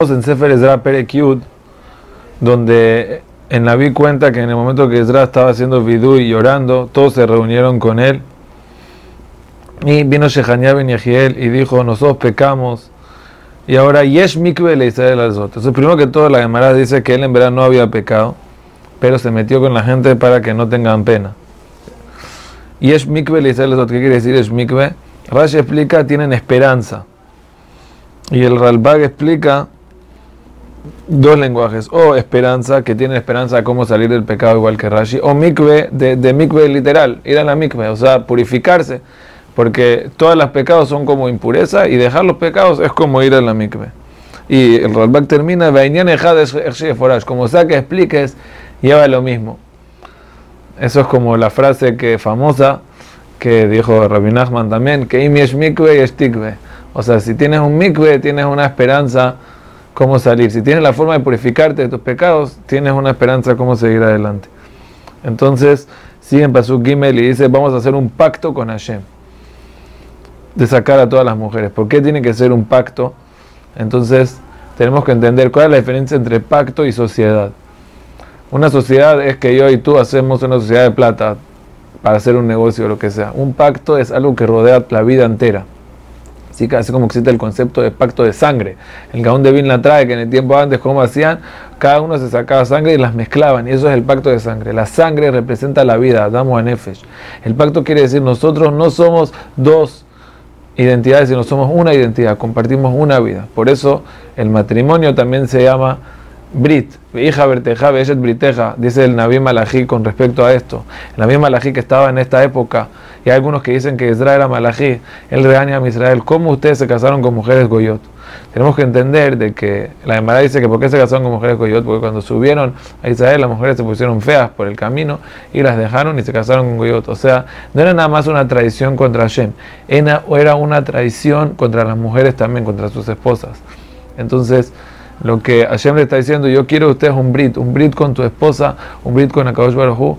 en Sefer Ezra Perekiud, donde en la vi cuenta que en el momento que Ezra estaba haciendo vidú y llorando, todos se reunieron con él. Y vino Shechania Ben Yehiel y dijo: Nosotros pecamos. Y ahora Yesh Mikve le Israel al Entonces, primero que todo, la Gemara dice que él en verdad no había pecado, pero se metió con la gente para que no tengan pena. Yesh Mikve le Israel ¿Qué quiere decir Yesh Mikve? Rashi explica: tienen esperanza. Y el Ralbag explica dos lenguajes, o esperanza, que tiene esperanza de cómo salir del pecado igual que Rashi, o mikve, de, de mikve literal, ir a la mikve, o sea, purificarse, porque todos los pecados son como impureza y dejar los pecados es como ir a la mikve. Y el Ralbak termina, como sea que expliques, lleva lo mismo. Eso es como la frase que famosa que dijo Rabbi Nachman también, que es mikve y. O sea, si tienes un mikve, tienes una esperanza cómo salir. Si tienes la forma de purificarte de tus pecados, tienes una esperanza cómo seguir adelante. Entonces, sigue en Pasuk Gimel y dice, vamos a hacer un pacto con Hashem. De sacar a todas las mujeres. ¿Por qué tiene que ser un pacto? Entonces, tenemos que entender cuál es la diferencia entre pacto y sociedad. Una sociedad es que yo y tú hacemos una sociedad de plata para hacer un negocio o lo que sea. Un pacto es algo que rodea la vida entera. Así, como existe el concepto de pacto de sangre. El Gaón de Vin la trae, que en el tiempo antes, como hacían, cada uno se sacaba sangre y las mezclaban, y eso es el pacto de sangre. La sangre representa la vida, damos a Nefesh. El pacto quiere decir, nosotros no somos dos identidades, sino somos una identidad, compartimos una vida. Por eso el matrimonio también se llama Brit, hija verteja, briteja, dice el Nabi Malají con respecto a esto. El Nabi Malají que estaba en esta época, y hay algunos que dicen que Israel era Malají, él regaña a Israel, ¿cómo ustedes se casaron con mujeres Goyot? Tenemos que entender de que la Gemara dice que ¿por qué se casaron con mujeres Goyot? Porque cuando subieron a Israel las mujeres se pusieron feas por el camino y las dejaron y se casaron con Goyot. O sea, no era nada más una traición contra Hashem, era una traición contra las mujeres también, contra sus esposas. Entonces, lo que Hashem le está diciendo, yo quiero ustedes un brit, un brit con tu esposa, un brit con Akadosh Baruj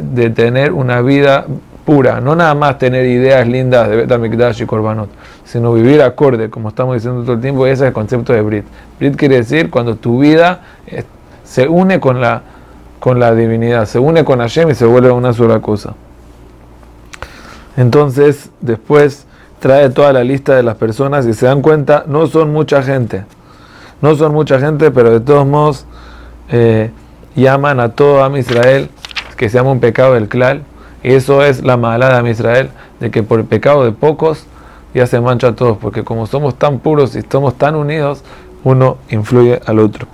de tener una vida pura, no nada más tener ideas lindas de Betamikdash y Korbanot, sino vivir acorde, como estamos diciendo todo el tiempo, ese es el concepto de Brit. Brit quiere decir cuando tu vida se une con la, con la divinidad, se une con Hashem y se vuelve una sola cosa. Entonces, después trae toda la lista de las personas y se dan cuenta, no son mucha gente. No son mucha gente, pero de todos modos eh, llaman a todo Am Israel que se llama un pecado del clal. Y eso es la mala de Israel, de que por el pecado de pocos ya se mancha a todos, porque como somos tan puros y somos tan unidos, uno influye al otro.